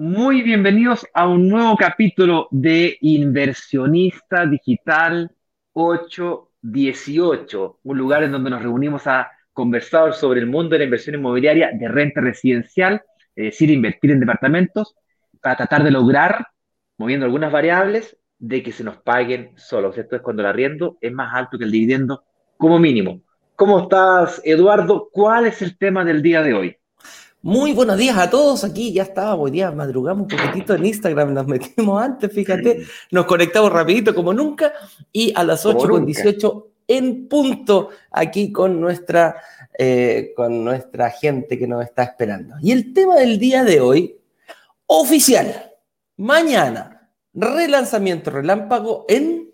Muy bienvenidos a un nuevo capítulo de Inversionista Digital 818, un lugar en donde nos reunimos a conversar sobre el mundo de la inversión inmobiliaria de renta residencial, es decir, invertir en departamentos, para tratar de lograr, moviendo algunas variables, de que se nos paguen solos. Esto es cuando el arriendo es más alto que el dividendo, como mínimo. ¿Cómo estás, Eduardo? ¿Cuál es el tema del día de hoy? Muy buenos días a todos. Aquí ya estábamos, hoy día madrugamos un poquitito en Instagram, nos metimos antes, fíjate, nos conectamos rapidito como nunca y a las 8 con 18 en punto aquí con nuestra, eh, con nuestra gente que nos está esperando. Y el tema del día de hoy, oficial, mañana, relanzamiento relámpago en...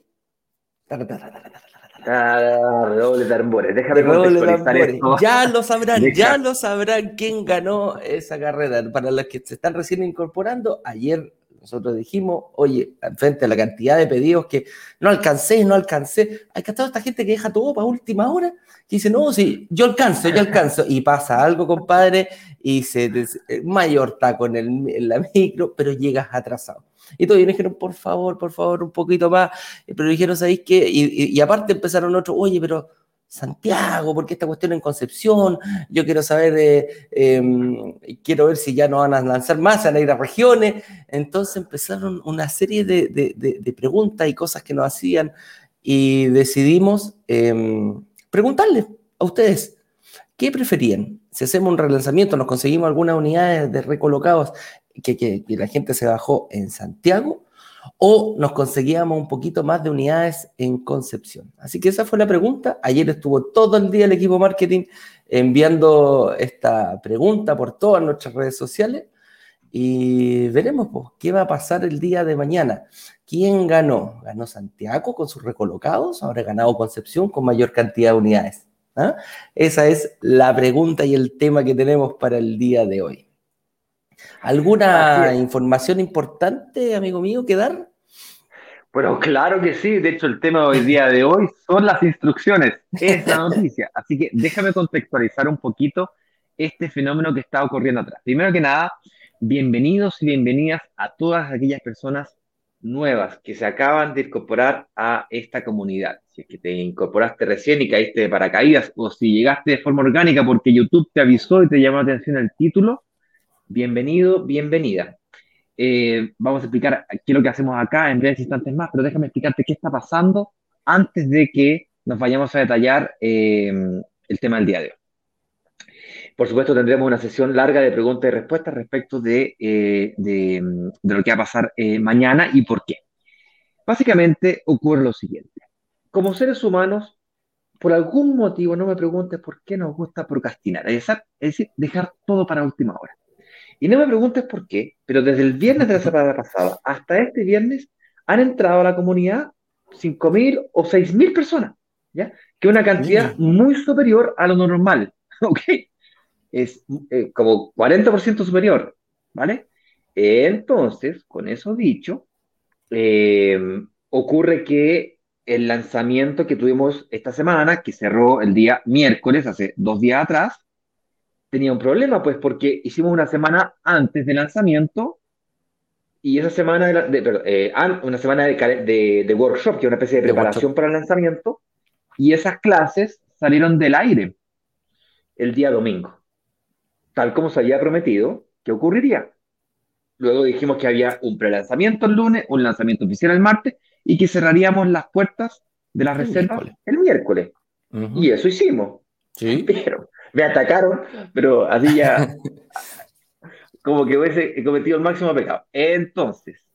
Ah, de tambores. Déjame contextualizar esto. Ya lo sabrán, ya lo sabrán quién ganó esa carrera. Para los que se están recién incorporando, ayer nosotros dijimos, oye, frente a la cantidad de pedidos que no alcancé, no alcancé, hay que estar esta gente que deja todo para última hora, que dice, no, sí, yo alcanzo, yo alcanzo, y pasa algo, compadre, y se mayor taco en, el, en la micro, pero llegas atrasado. Y todos dijeron, por favor, por favor, un poquito más. Pero dijeron, ¿sabéis qué? Y, aparte empezaron otros, oye, pero Santiago, porque esta cuestión en Concepción, yo quiero saber, eh, em, quiero ver si ya no van a lanzar más, van a ir a regiones. Entonces empezaron una serie de, preguntas y cosas que nos hacían y decidimos em, preguntarles a ustedes, ¿qué preferían? Si hacemos un relanzamiento, nos conseguimos algunas unidades de recolocados que, la gente se bajó en Santiago o nos conseguíamos un poquito más de unidades en Concepción. Así que esa fue la pregunta. Ayer estuvo todo el día el equipo marketing enviando esta pregunta por todas nuestras redes sociales y veremos pues, qué va a pasar el día de mañana. ¿Quién ganó? ¿Ganó Santiago con sus recolocados? ¿Habrá ganado Concepción con mayor cantidad de unidades? ¿Ah? Esa es la pregunta y el tema que tenemos para el día de hoy. ¿Alguna información importante, amigo mío, que dar? Bueno, claro que sí. De hecho, el tema de hoy día de hoy son las instrucciones. Es la noticia. Así que déjame contextualizar un poquito este fenómeno que está ocurriendo atrás. Primero que nada, bienvenidos y bienvenidas a todas aquellas personas nuevas que se acaban de incorporar a esta comunidad. Si es que te incorporaste recién y caíste de paracaídas, o si llegaste de forma orgánica porque YouTube te avisó y te llamó la atención el título, bienvenido, bienvenida. Eh, vamos a explicar qué es lo que hacemos acá en breves instantes más, pero déjame explicarte qué está pasando antes de que nos vayamos a detallar eh, el tema del día de hoy. Por supuesto, tendremos una sesión larga de preguntas y respuestas respecto de, eh, de, lo que va a pasar mañana y por qué. Básicamente ocurre lo siguiente. Como seres humanos, por algún motivo, no me preguntes por qué nos gusta procrastinar, es decir, dejar todo para última hora. Y no me preguntes por qué, pero desde el viernes de la semana pasada hasta este viernes han entrado a la comunidad 5.000 o 6.000 personas, ¿ya? Que es una cantidad muy superior a lo normal, ¿ok? Es eh, como 40% superior, ¿vale? Entonces, con eso dicho, eh, ocurre que el lanzamiento que tuvimos esta semana, que cerró el día miércoles, hace dos días atrás, tenía un problema, pues porque hicimos una semana antes del lanzamiento y esa semana, de, eh, una semana de, de, workshop, que es una especie de preparación para el lanzamiento, y esas clases salieron del aire el día domingo, tal como se había prometido que ocurriría. Luego dijimos que había un pre-lanzamiento el lunes, un lanzamiento oficial el martes y que cerraríamos las puertas de las reservas el miércoles. Y eso hicimos. ¿Sí? Pero me atacaron, pero así ya, como que hubiese cometido el máximo pecado. Entonces,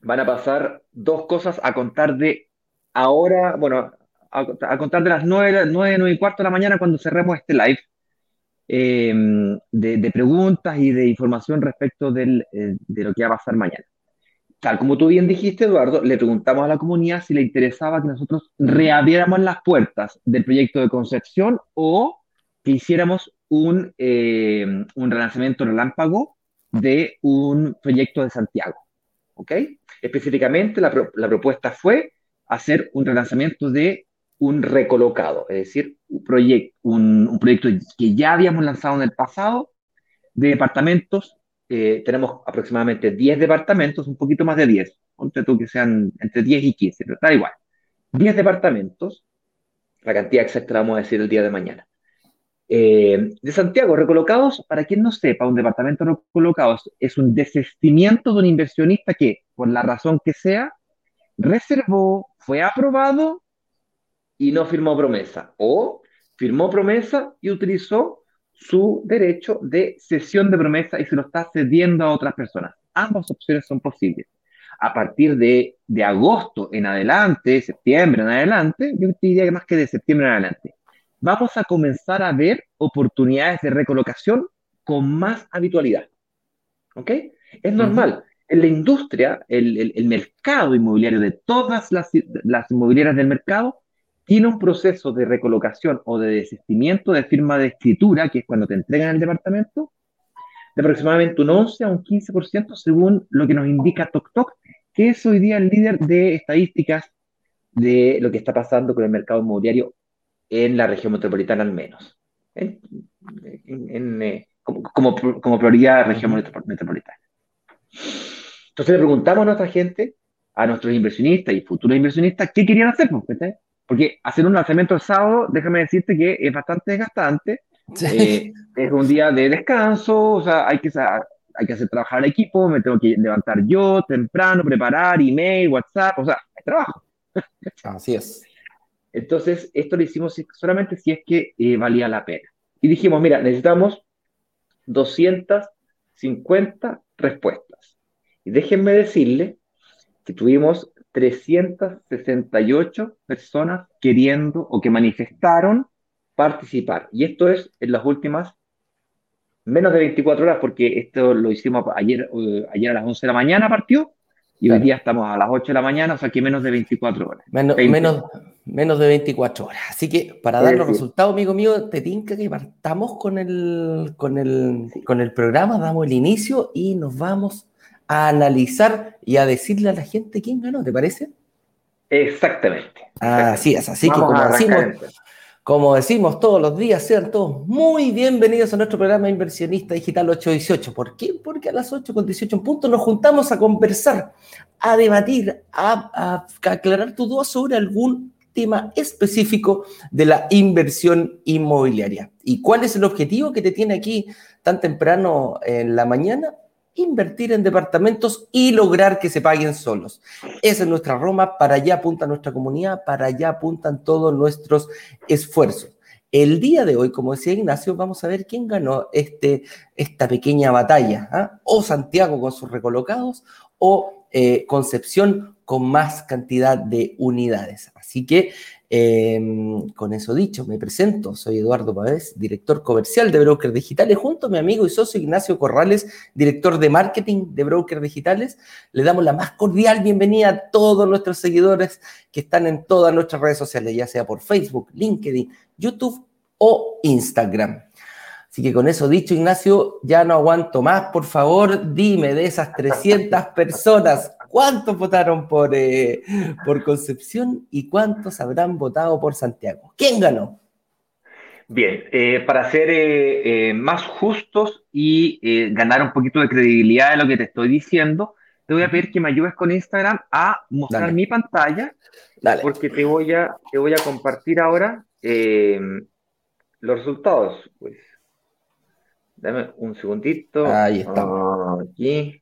van a pasar dos cosas a contar de ahora, bueno, a, contar de las nueve, nueve, nueve y cuarto de la mañana cuando cerremos este live. Em, de, preguntas y de información respecto del, eh, de lo que va a pasar mañana. Tal como tú bien dijiste, Eduardo, le preguntamos a la comunidad si le interesaba que nosotros reabriéramos las puertas del proyecto de Concepción o que hiciéramos un, eh, un relanzamiento relámpago de un proyecto de Santiago. ¿Ok? Específicamente, la, propuesta fue hacer un relanzamiento de un recolocado, es decir, un, proyecto un, proyecto que ya habíamos lanzado en el pasado de departamentos eh, tenemos aproximadamente 10 departamentos, un poquito más de 10, ponte tú que sean entre 10 y 15, pero da igual. 10 departamentos, la cantidad exacta la vamos a decir el día de mañana. Eh, de Santiago, recolocados, para quien no sepa, un departamento recolocados es un desestimiento de un inversionista que, por la razón que sea, reservó, fue aprobado y no firmó promesa. O firmó promesa y utilizó su derecho de cesión de promesa y se lo está cediendo a otras personas. Ambas opciones son posibles. A partir de, de agosto en adelante, septiembre en adelante, yo diría que más que de septiembre en adelante, vamos a comenzar a ver oportunidades de recolocación con más habitualidad. ¿Ok? Es normal. En la industria, el, el, mercado inmobiliario de todas las, las inmobiliarias del mercado tiene un proceso de recolocación o de desistimiento de firma de escritura, que es cuando te entregan el departamento, de aproximadamente un 11 a un 15% según lo que nos indica TokTok, que es hoy día el líder de estadísticas de lo que está pasando con el mercado inmobiliario en la región metropolitana al menos, en, eh, como, como, prioridad región metropolitana. Entonces le preguntamos a nuestra gente, a nuestros inversionistas y futuros inversionistas, qué querían hacer, pues, porque hacer un lanzamiento el sábado, déjame decirte que es bastante desgastante, eh, es un día de descanso, o sea, hay que, hay que hacer trabajar al equipo, me tengo que levantar yo temprano, preparar email, WhatsApp, o sea, es trabajo. Así es. Entonces, esto lo hicimos solamente si es que eh, valía la pena. Y dijimos, mira, necesitamos 250 respuestas. Y déjenme decirle que tuvimos 368 personas queriendo o que manifestaron participar. Y esto es en las últimas menos de 24 horas, porque esto lo hicimos ayer, eh, ayer a las 11 de la mañana partió, y hoy día estamos a las 8 de la mañana, o sea que menos de 24 horas. Menos, menos, menos, de 24 horas. Así que para dar los resultados, amigo mío, te tinca que partamos con el, con, el, con el programa, damos el inicio y nos vamos a analizar y a decirle a la gente quién ganó, ¿te parece? Exactamente. Así es, así que como decimos, como decimos todos los días, sean todos muy bienvenidos a nuestro programa Inversionista Digital 818. ¿Por qué? Porque a las 8 con 18 en punto nos juntamos a conversar, a debatir, a, aclarar tu duda sobre algún tema específico de la inversión inmobiliaria. ¿Y cuál es el objetivo que te tiene aquí tan temprano en la mañana? invertir en departamentos y lograr que se paguen solos. Esa es nuestra Roma, para allá apunta nuestra comunidad, para allá apuntan todos nuestros esfuerzos. El día de hoy, como decía Ignacio, vamos a ver quién ganó este, esta pequeña batalla. ¿ah? O Santiago con sus recolocados o eh, Concepción con más cantidad de unidades. Así que Em, con eso dicho, me presento, soy Eduardo Pavés, director comercial de Brokers Digitales, junto a mi amigo y socio Ignacio Corrales, director de marketing de Brokers Digitales. Le damos la más cordial bienvenida a todos nuestros seguidores que están en todas nuestras redes sociales, ya sea por Facebook, LinkedIn, YouTube o Instagram. Así que con eso dicho, Ignacio, ya no aguanto más. Por favor, dime de esas 300 personas, ¿cuántos votaron por, eh, por Concepción y cuántos habrán votado por Santiago? ¿Quién ganó? Bien, eh, para ser eh, más justos y ganar un poquito de credibilidad de lo que te estoy diciendo, te voy a pedir que me ayudes con Instagram a mostrar mi pantalla, Dale. porque te voy a, te voy a compartir ahora los resultados. Pues Dame un segundito. Ahí estamos. Aquí.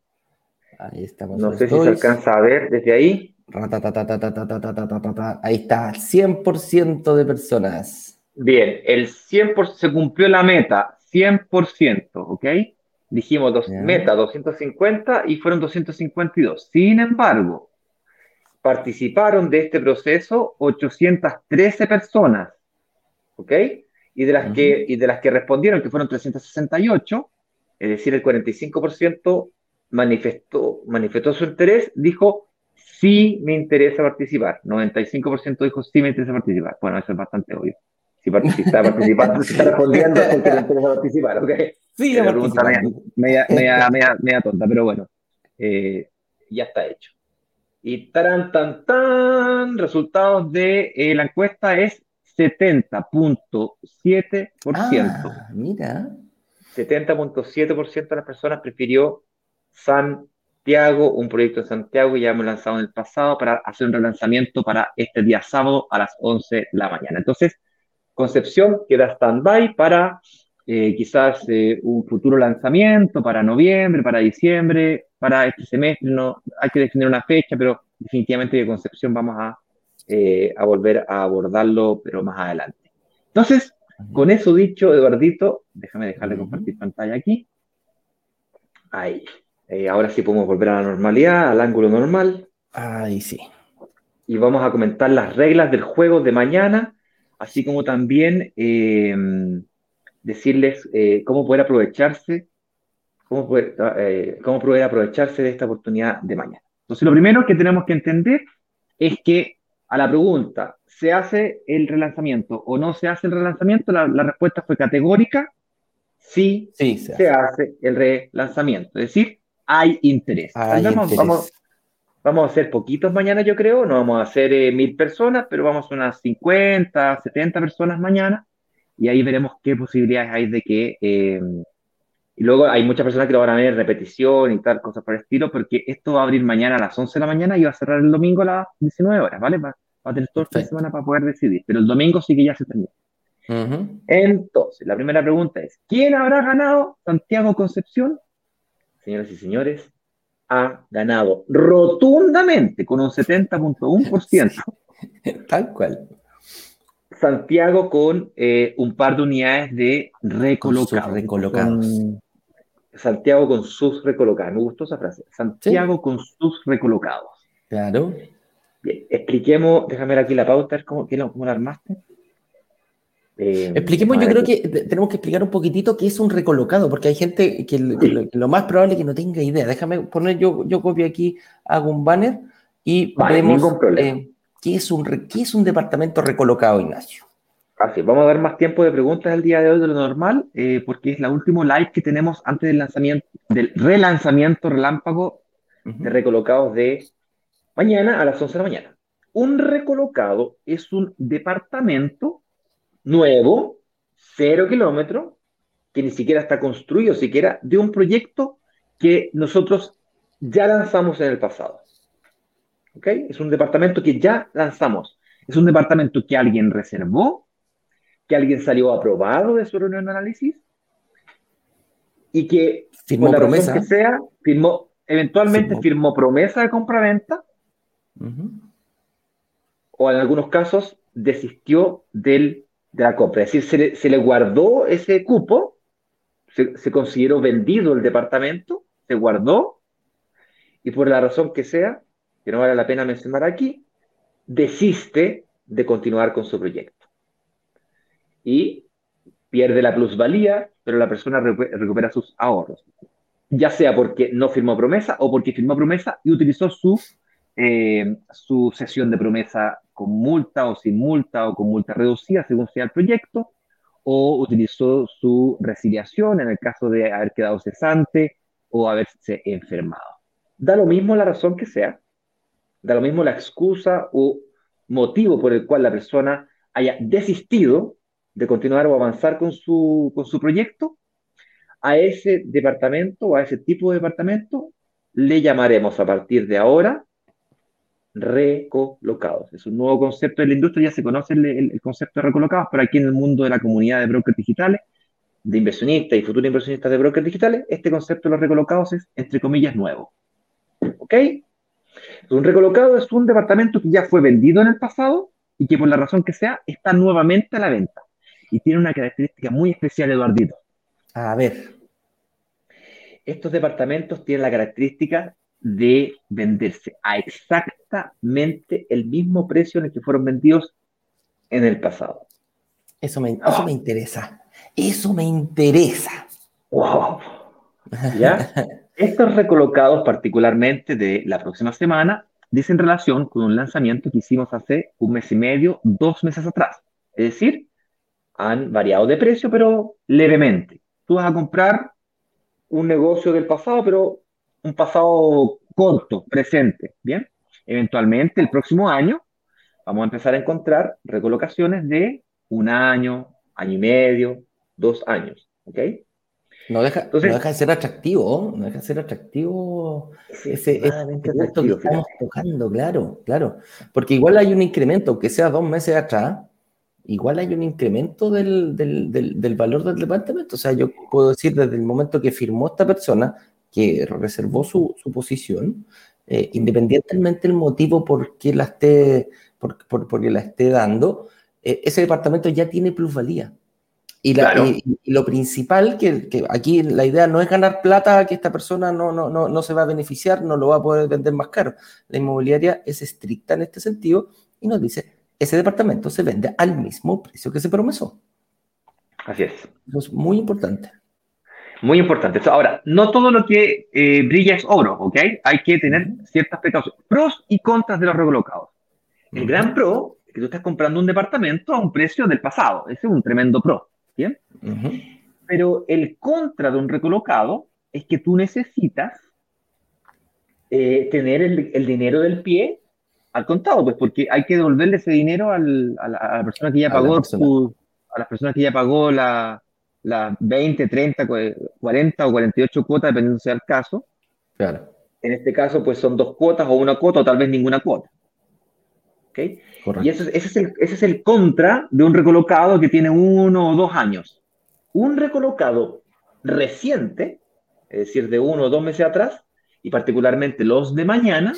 Ahí. No sé si se alcanza a ver desde ahí. Ahí está, 100% de personas. Bien, el 100% se cumplió la meta, 100%, ¿ok? Dijimos dos, meta 250 y fueron 252. Sin embargo, participaron de este proceso 813 personas, ¿ok? y de las, que, y de las que respondieron, que fueron 368, es decir, el 45% manifestó, manifestó su interés, dijo, sí me interesa participar. 95% dijo, sí me interesa participar. Bueno, eso es bastante obvio. Si está participando, si está respondiendo, es porque le interesa participar, ¿ok? Sí, la pregunta media, media, media, media, tonta, pero bueno, eh, ya está hecho. Y tan, tan, tan, resultados de eh, la encuesta es 70.7%. Ah, mira. 70.7% de las personas prefirió Santiago, un proyecto en Santiago que ya hemos lanzado en el pasado para hacer un relanzamiento para este día sábado a las 11 de la mañana. Entonces, Concepción queda stand-by para eh, quizás eh, un futuro lanzamiento para noviembre, para diciembre, para este semestre. No, hay que definir una fecha, pero definitivamente de Concepción vamos a, eh, a volver a abordarlo, pero más adelante. Entonces, con eso dicho, Eduardito, déjame dejarle compartir pantalla aquí. Ahí. Ahora sí podemos volver a la normalidad, al ángulo normal. Ahí sí. Y vamos a comentar las reglas del juego de mañana así como también eh, decirles eh, cómo poder aprovecharse, cómo poder, eh, cómo poder aprovecharse de esta oportunidad de mañana. Entonces, lo primero que tenemos que entender es que a la pregunta, ¿se hace el relanzamiento o no se hace el relanzamiento? La, respuesta fue categórica, sí, sí se, hace. el relanzamiento. Es decir, hay interés. Hay interés. Vamos, Vamos a hacer poquitos mañana, yo creo. No vamos a hacer eh, mil personas, pero vamos a unas 50, 70 personas mañana. Y ahí veremos qué posibilidades hay de que. Eh, y luego hay muchas personas que lo van a ver en repetición y tal, cosas por el estilo, porque esto va a abrir mañana a las 11 de la mañana y va a cerrar el domingo a las 19 horas, ¿vale? Va, a tener toda esta semana para poder decidir. Pero el domingo sí que ya se termina. Entonces, la primera pregunta es: ¿quién habrá ganado Santiago Concepción? Señoras y señores, ha ganado rotundamente con un 70.1%. Tal cual. Santiago con eh, un par de unidades de recolocados. Santiago con sus recolocados. Me gustó esa frase. Santiago con sus recolocados. Claro. Bien, expliquemos, déjame ver aquí la pauta, ¿cómo, cómo la armaste? Eh, Expliquemos, yo creo que tenemos que explicar un poquitito qué es un recolocado, porque hay gente que, lo, más probable es que no tenga idea. Déjame poner, yo, yo copio aquí, hago un banner y vemos eh, ¿qué, es un, qué es un departamento recolocado, Ignacio. Así, vamos a dar más tiempo de preguntas el día de hoy de lo normal, eh, porque es la último live que tenemos antes del lanzamiento, del relanzamiento relámpago de recolocados de mañana a las 11 de la mañana. Un recolocado es un departamento nuevo, cero kilómetros, que ni siquiera está construido, siquiera de un proyecto que nosotros ya lanzamos en el pasado. ¿Ok? Es un departamento que ya lanzamos. Es un departamento que alguien reservó, que alguien salió aprobado de su reunión de análisis y que, firmó promesa. que sea, firmó, eventualmente firmó, promesa de compra-venta o en algunos casos desistió del de la compra. Es decir, se le, guardó ese cupo, se, consideró vendido el departamento, se guardó, y por la razón que sea, que no vale la pena mencionar aquí, desiste de continuar con su proyecto. Y pierde la plusvalía, pero la persona recupera sus ahorros. Ya sea porque no firmó promesa o porque firmó promesa y utilizó su, eh, su sesión de promesa con multa o sin multa o con multa reducida según sea el proyecto, o utilizó su resiliación en el caso de haber quedado cesante o haberse enfermado. Da lo mismo la razón que sea, da lo mismo la excusa o motivo por el cual la persona haya desistido de continuar o avanzar con su, con su proyecto, a ese departamento o a ese tipo de departamento le llamaremos a partir de ahora recolocados. Es un nuevo concepto de la industria, ya se conoce el, concepto de recolocados, pero aquí en el mundo de la comunidad de brokers digitales, de inversionistas y futuros inversionistas de brokers digitales, este concepto de los recolocados es, entre comillas, nuevo. ¿Ok? Un recolocado es un departamento que ya fue vendido en el pasado y que por la razón que sea está nuevamente a la venta. Y tiene una característica muy especial, Eduardito. A ver. Estos departamentos tienen la característica de venderse a exactamente el mismo precio en el que fueron vendidos en el pasado. Eso me, eso me interesa. Eso me interesa. Wow. ¿Ya? Estos recolocados, particularmente de la próxima semana, dicen relación con un lanzamiento que hicimos hace un mes y medio, dos meses atrás. Es decir, han variado de precio, pero levemente. Tú vas a comprar un negocio del pasado, pero un pasado corto, presente, ¿bien? Eventualmente, el próximo año, vamos a empezar a encontrar recolocaciones de un año, año y medio, dos años, ¿ok? No deja, no deja de ser atractivo, no deja de ser atractivo ese, punto que estamos tocando, claro, claro. Porque igual hay un incremento, aunque sea dos meses atrás, igual hay un incremento del, del, del, valor del departamento. O sea, yo puedo decir desde el momento que firmó esta persona, que reservó su, su posición, eh, independientemente del motivo por qué la esté, por, por, la esté dando, eh, ese departamento ya tiene plusvalía. Y, lo principal, que, que, aquí la idea no es ganar plata, que esta persona no, no, no, no se va a beneficiar, no lo va a poder vender más caro. La inmobiliaria es estricta en este sentido y nos dice, ese departamento se vende al mismo precio que se promesó. Así es. Eso es muy importante. Muy importante. Ahora, no todo lo que eh, brilla es oro, ¿ok? Hay que tener ciertas precauciones. Pros y contras de los recolocados. El gran pro es que tú estás comprando un departamento a un precio del pasado. Ese es un tremendo pro. ¿Bien? Pero el contra de un recolocado es que tú necesitas eh, tener el, dinero del pie al contado, pues porque hay que devolverle ese dinero a, la, persona que ya pagó a las personas que ya pagó la, 20, 30, 40 o 48 cuotas, dependiendo sea el caso. Claro. En este caso, pues son dos cuotas o una cuota o tal vez ninguna cuota. ¿Okay? Y ese, es el, ese es el contra de un recolocado que tiene uno o dos años. Un recolocado reciente, es decir, de uno o dos meses atrás, y particularmente los de mañana,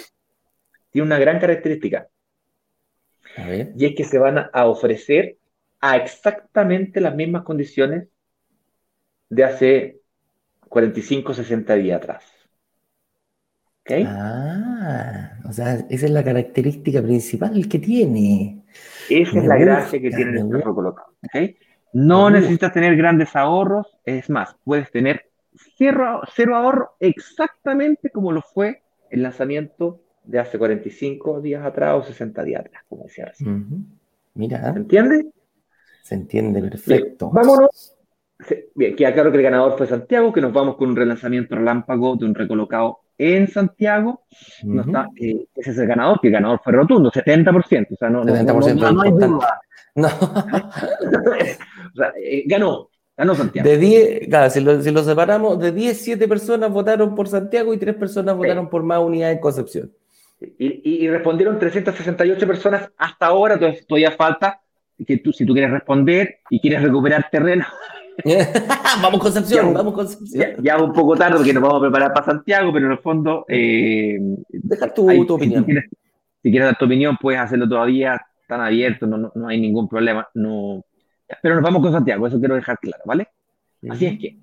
tiene una gran característica. Y es que se van a ofrecer a exactamente las mismas condiciones de hace 45, 60 días atrás. ¿Okay? Ah, o sea, esa es la característica principal que tiene. Esa es la gracia que tiene el perro colocado. ¿okay? No necesitas tener grandes ahorros, es más, puedes tener cero, cero ahorro exactamente como lo fue el lanzamiento de hace 45 días atrás o 60 días atrás, como decía recién. Mira. ¿Se entiende? Se entiende perfecto. vámonos. Bien, queda claro que el ganador fue Santiago, que nos vamos con un relanzamiento relámpago de un recolocado en Santiago. no está, eh, ese es el ganador, que el ganador fue rotundo, 70%. O sea, no, 70% no, no, hay duda. No. o sea, eh, ganó, ganó Santiago. De 10, claro, si lo, si lo, separamos, de 10, 7 personas votaron por Santiago y 3 personas votaron por más unidades en Concepción. Y, y, respondieron 368 personas hasta ahora, entonces todavía falta que tú, si tú quieres responder y quieres recuperar terreno. vamos Concepción, vamos Concepción. Ya, un poco tarde porque nos vamos a preparar para Santiago, pero en el fondo... Eh, Deja tu, opinión. Si quieres, dar tu opinión, puedes hacerlo todavía, están abiertos, no, no, hay ningún problema. No, pero nos vamos con Santiago, eso quiero dejar claro, ¿vale? Así es que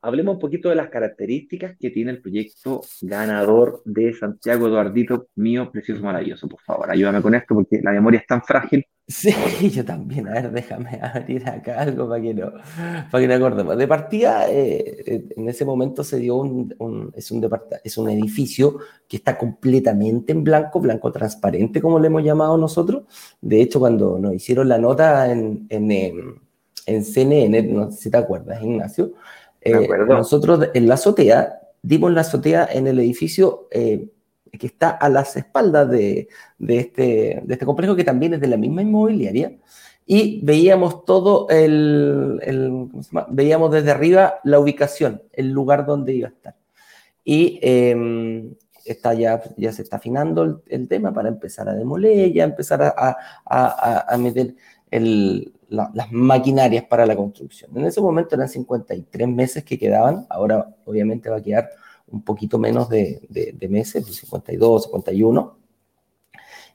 hablemos un poquito de las características que tiene el proyecto ganador de Santiago Eduardito, mío, precioso, maravilloso. Por favor, ayúdame con esto porque la memoria es tan frágil. Sí, yo también. A ver, déjame abrir acá algo para que no, para que no acordemos. De partida, eh, eh, en ese momento se dio un, es, un es un edificio que está completamente en blanco, blanco transparente, como le hemos llamado nosotros. De hecho, cuando nos hicieron la nota en, en, en CNN, no sé si te acuerdas, Ignacio, eh, nosotros en la azotea, dimos la azotea en el edificio eh, que está a las espaldas de, este, de este complejo, que también es de la misma inmobiliaria, y veíamos todo el, veíamos desde arriba la ubicación, el lugar donde iba a estar. Y em, está ya, ya se está afinando el, tema para empezar a demoler, ya empezar a, a, a meter el, las maquinarias para la construcción. En ese momento eran 53 meses que quedaban, ahora obviamente va a quedar un poquito menos de, de, meses, 52, 51,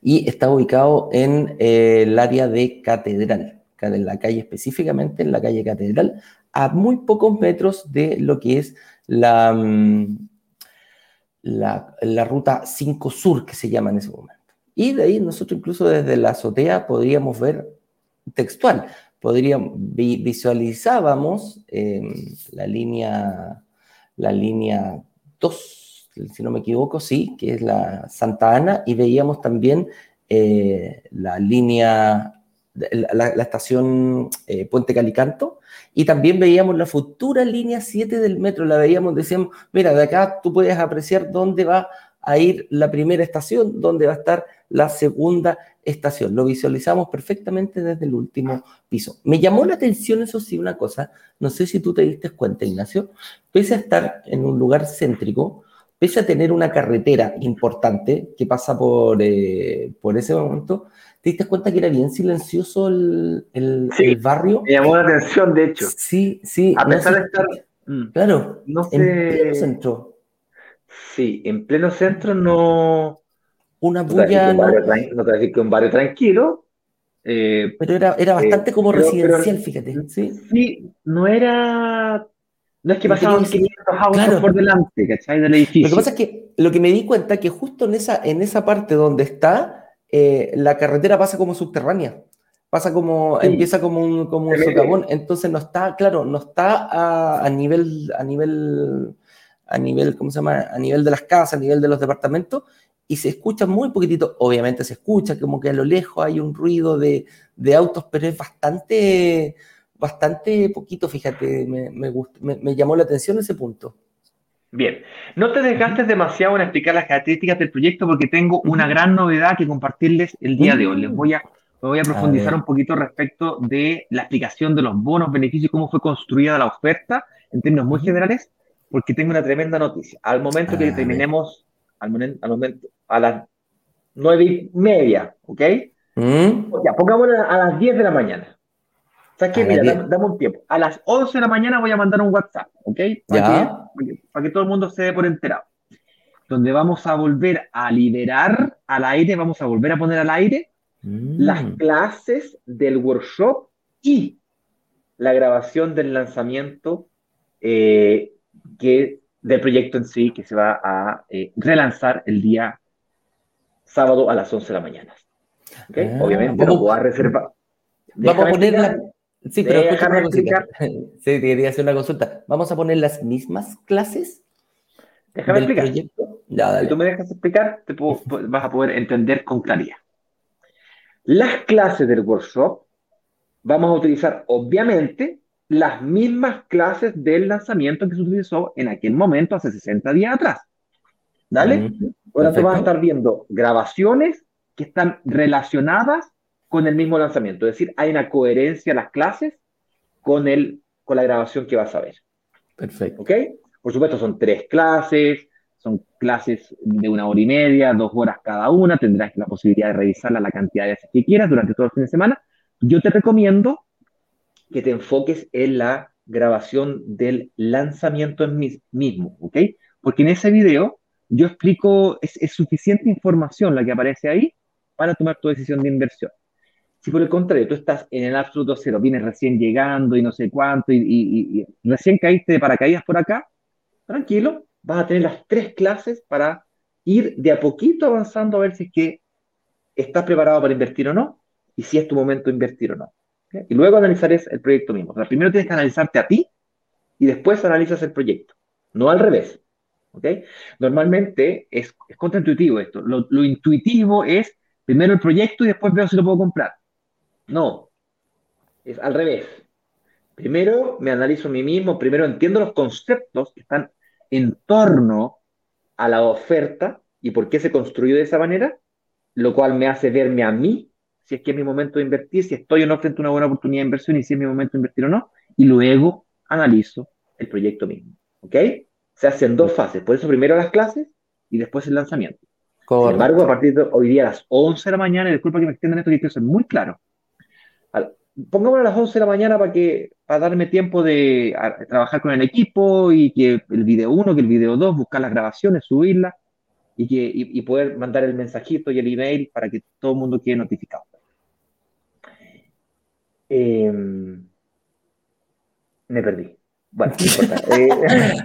y está ubicado en eh, el área de Catedral, en la calle específicamente, en la calle Catedral, a muy pocos metros de lo que es la, mm, la, la ruta 5 Sur, que se llama en ese momento. Y de ahí nosotros incluso desde la azotea podríamos ver textual. Podríamos, visualizábamos em, la línea, la línea 2, si no me equivoco, sí, que es la Santa Ana, y veíamos también eh, la línea, la, estación eh, Puente Calicanto, y también veíamos la futura línea 7 del metro, la veíamos, decíamos, mira, de acá tú puedes apreciar dónde va a ir la primera estación, dónde va a estar la segunda estación. Lo visualizamos perfectamente desde el último piso. Me llamó la atención, eso sí, una cosa. No sé si tú te diste cuenta, Ignacio. Pese a estar en un lugar céntrico, pese a tener una carretera importante que pasa por, eh, por ese momento, ¿te diste cuenta que era bien silencioso el, el, barrio? Me llamó la atención, de hecho. Sí, sí. A pesar de estar. Mm. Claro, no sé. en pleno centro. Sí, en pleno centro no una bulla. No, te voy a decir que un barrio tranquilo. Eh, pero era, era bastante como residencial, fíjate. ¿sí? no era. No es que pasaban 500 autos por delante, ¿cachai? Del edificio. Lo que pasa es que lo que me di cuenta es que justo en esa, en esa parte donde está, eh, la carretera pasa como subterránea. Pasa como, empieza como un, como un socavón. Entonces no está, claro, no está a, a nivel, a nivel, a nivel, ¿cómo se llama? A nivel de las casas, a nivel de los departamentos, y se escucha muy poquitito, obviamente se escucha como que a lo lejos hay un ruido de, autos, pero es bastante, bastante poquito, fíjate, me, me, llamó la atención ese punto. Bien, no te desgastes demasiado en explicar las características del proyecto porque tengo una gran novedad que compartirles el día de hoy. Les voy a, voy a profundizar un poquito respecto de la explicación de los bonos, beneficios cómo fue construida la oferta en términos muy generales, porque tengo una tremenda noticia. Al momento que terminemos al, momento, a las nueve y media, ¿ok? Mm. Ya, pongámoslo a las 10 de la mañana. ¿Sabes qué? Mira, dame, un tiempo. A las 11 de la mañana voy a mandar un WhatsApp, ¿ok? Para, Que, para que todo el mundo se dé por enterado. Donde vamos a volver a liberar al aire, vamos a volver a poner al aire mm. las clases del workshop y la grabación del lanzamiento eh, que del proyecto en sí que se va a eh, relanzar el día sábado a las 11 de la mañana. ¿Okay? Ah, Obviamente vamos, a reservar. Vamos a poner la... Sí, pero déjame explicar. Sí, quería hacer una consulta. ¿Vamos a poner las mismas clases? Déjame explicar. Si tú me dejas explicar, te vas a poder entender con claridad. Las clases del workshop vamos a utilizar, obviamente, las mismas clases del lanzamiento que se utilizó en aquel momento hace 60 días atrás. ¿Dale? Ahora te vas a estar viendo grabaciones que están relacionadas con el mismo lanzamiento. Es decir, hay una coherencia en las clases con, el, con la grabación que vas a ver. Perfecto. ¿Ok? Por supuesto, son tres clases, son clases de una hora y media, dos horas cada una. Tendrás la posibilidad de revisarla la cantidad de veces que quieras durante todo el fin de semana. Yo te recomiendo que te enfoques en la grabación del lanzamiento en mismo, ¿ok? Porque en ese video yo explico, es, suficiente información la que aparece ahí para tomar tu decisión de inversión. Si por el contrario tú estás en el absoluto cero, vienes recién llegando y no sé cuánto, y, recién caíste de paracaídas por acá, tranquilo, vas a tener las tres clases para ir de a poquito avanzando a ver si es que estás preparado para invertir o no, y si es tu momento de invertir o no. Y luego analizarás el proyecto mismo. O sea, primero tienes que analizarte a ti y después analizas el proyecto. No al revés. ¿okay? Normalmente es, es contraintuitivo esto. Lo, lo, intuitivo es primero el proyecto y después veo si lo puedo comprar. No. Es al revés. Primero me analizo a mí mismo, primero entiendo los conceptos que están en torno a la oferta y por qué se construyó de esa manera, lo cual me hace verme a mí si es que es mi momento de invertir, si estoy o no frente a una buena oportunidad de inversión y si es mi momento de invertir o no, y luego analizo el proyecto mismo. ¿Ok? Se hacen dos fases, por eso primero las clases y después el lanzamiento. Sin embargo, a partir de hoy día a las 11 de la mañana, y disculpa que me extiendan esto, que quiero ser muy claro. Pongámoslo a las 11 de la mañana para, que, para darme tiempo de trabajar con el equipo y que el video 1, que el video 2, buscar las grabaciones, subirlas y, que, y poder mandar el mensajito y el email para que todo el mundo quede notificado. Em, me perdí. Bueno,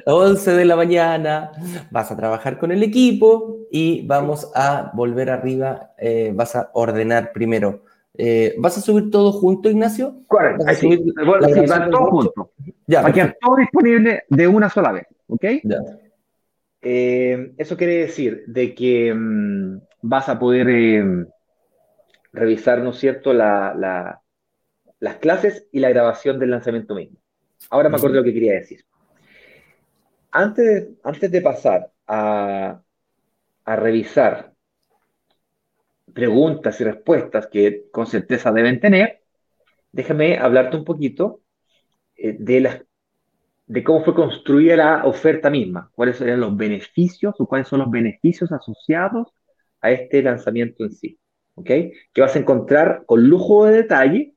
no 11 eh, de la mañana, vas a trabajar con el equipo y vamos a volver arriba, eh, vas a ordenar primero. Eh, ¿Vas a subir todo junto, Ignacio? Correcto. Sí, todo junto. Ya, Para quedar todo disponible de una sola vez, ¿ok? eso quiere decir de que mm, vas a poder em, revisar, ¿no es cierto?, la, las clases y la grabación del lanzamiento mismo. Ahora me acuerdo lo que quería decir. Antes de, antes de pasar a, a revisar preguntas y respuestas que con certeza deben tener, déjame hablarte un poquito eh, de, la, de cómo fue construida la oferta misma, cuáles eran los beneficios o cuáles son los beneficios asociados a este lanzamiento en sí. ¿Ok? Que vas a encontrar con lujo de detalle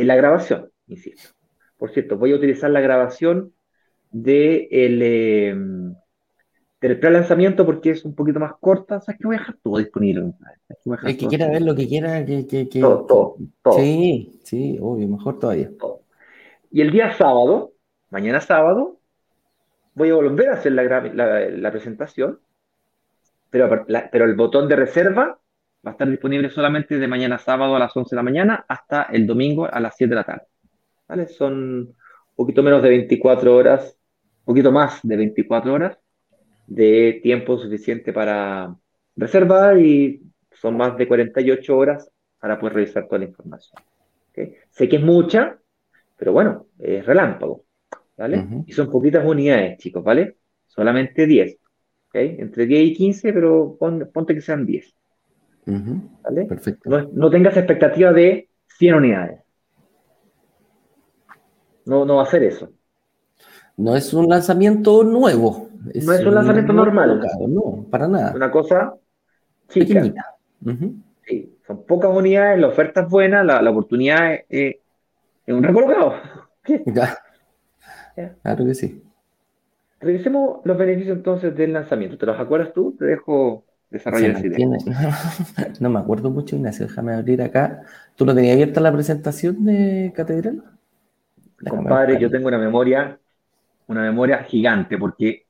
en la grabación, insisto. Por cierto, voy a utilizar la grabación de el, eh, del pre-lanzamiento porque es un poquito más corta. O sea, que voy a dejar todo disponible. El que quiera ver lo que quiera, que, Todo, todo, todo, Sí, sí, obvio, mejor todavía. Y el día sábado, mañana sábado, voy a volver a hacer la, la, presentación, pero, pero el botón de reserva va a estar disponible solamente de mañana sábado a las 11 de la mañana hasta el domingo a las 7 de la tarde. ¿Vale? Son un poquito menos de 24 horas, un poquito más de 24 horas de tiempo suficiente para reservar y son más de 48 horas para poder revisar toda la información. Sé que es mucha, pero bueno, es relámpago. ¿vale? Y son poquitas unidades, chicos, ¿vale? Solamente 10. Entre 10 y 15, pero ponte que sean 10. ¿Vale? Perfecto. No, no, tengas expectativa de 100 unidades. No, no va a ser eso. No es un lanzamiento nuevo. no es un lanzamiento normal. no, para nada. Una cosa chica. Sí, son pocas unidades, la oferta es buena, la, la oportunidad es, un recolocado. Claro que sí. Revisemos los beneficios entonces del lanzamiento. ¿Te los acuerdas tú? Te dejo desarrollar esa idea. no me acuerdo mucho, Ignacio. Déjame abrir acá. ¿Tú no tenías abierta la presentación de Catedral? Compadre, yo tengo una memoria, una memoria gigante, porque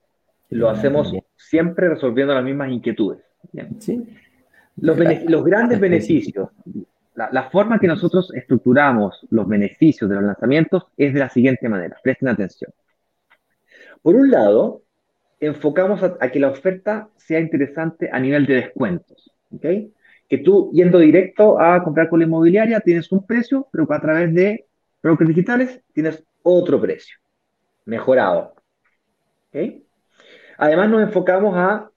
lo hacemos siempre resolviendo las mismas inquietudes. Los, los, grandes beneficios, la, la, forma que nosotros estructuramos los beneficios de los lanzamientos es de la siguiente manera. Presten atención. Por un lado, enfocamos a, que la oferta sea interesante a nivel de descuentos. ¿okay? Que tú, yendo directo a comprar con la inmobiliaria, tienes un precio, pero a través de brokers digitales tienes otro precio, mejorado. ¿okay? Además, nos enfocamos a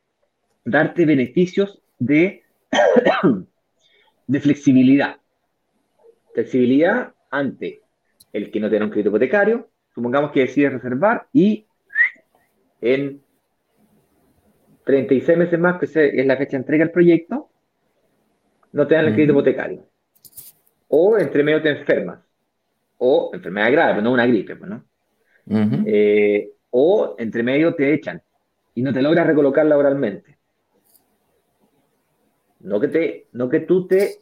darte beneficios de, de flexibilidad. Flexibilidad ante el que no tiene un crédito hipotecario, supongamos que decide reservar y en 36 meses más, que es la fecha de entrega del proyecto, no te dan el crédito hipotecario. O entre medio te enfermas. O enfermedad grave, pero no una gripe, pues, ¿no? Eh, o entre medio te echan y no te logras recolocar laboralmente. No que, te, no que tú te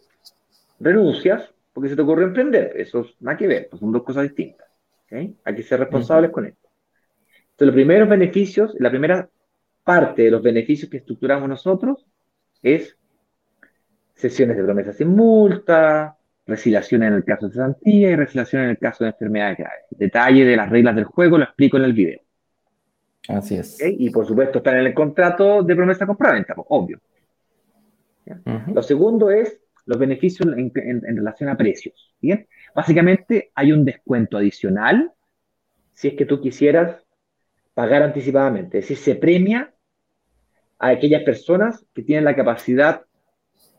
renuncias porque se te ocurre emprender. Eso es nada que ver, pues son dos cosas distintas. Hay que ser responsables con esto. Entonces, los primeros beneficios, la primera parte de los beneficios que estructuramos nosotros es sesiones de promesa sin multa, resiliación en el caso de cesantía y resiliación en el caso de enfermedades graves. Detalle de las reglas del juego lo explico en el video. Así es. Y por supuesto están en el contrato de promesa compra-venta, pues, obvio. Lo segundo es los beneficios en, relación a precios. ¿bien? Básicamente hay un descuento adicional si es que tú quisieras pagar anticipadamente. Es decir, se premia a aquellas personas que tienen la capacidad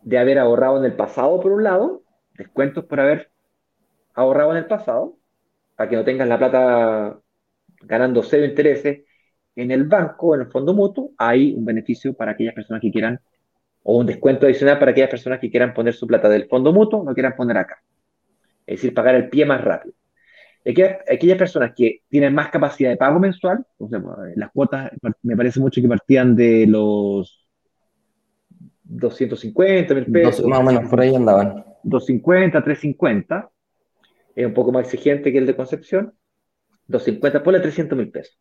de haber ahorrado en el pasado, por un lado, descuentos por haber ahorrado en el pasado, para que no tengas la plata ganando cero intereses en el banco, en el fondo mutuo, hay un beneficio para aquellas personas que quieran, o un descuento adicional para aquellas personas que quieran poner su plata del fondo mutuo, no quieran poner acá. Es decir, pagar el pie más rápido. Aquellas, personas que tienen más capacidad de pago mensual, o sea, pues, las cuotas me parece mucho que partían de los 250 mil pesos. más o menos, por ahí andaban. 250, 350. Es un poco más exigente que el de Concepción. 250, ponle 300 mil pesos.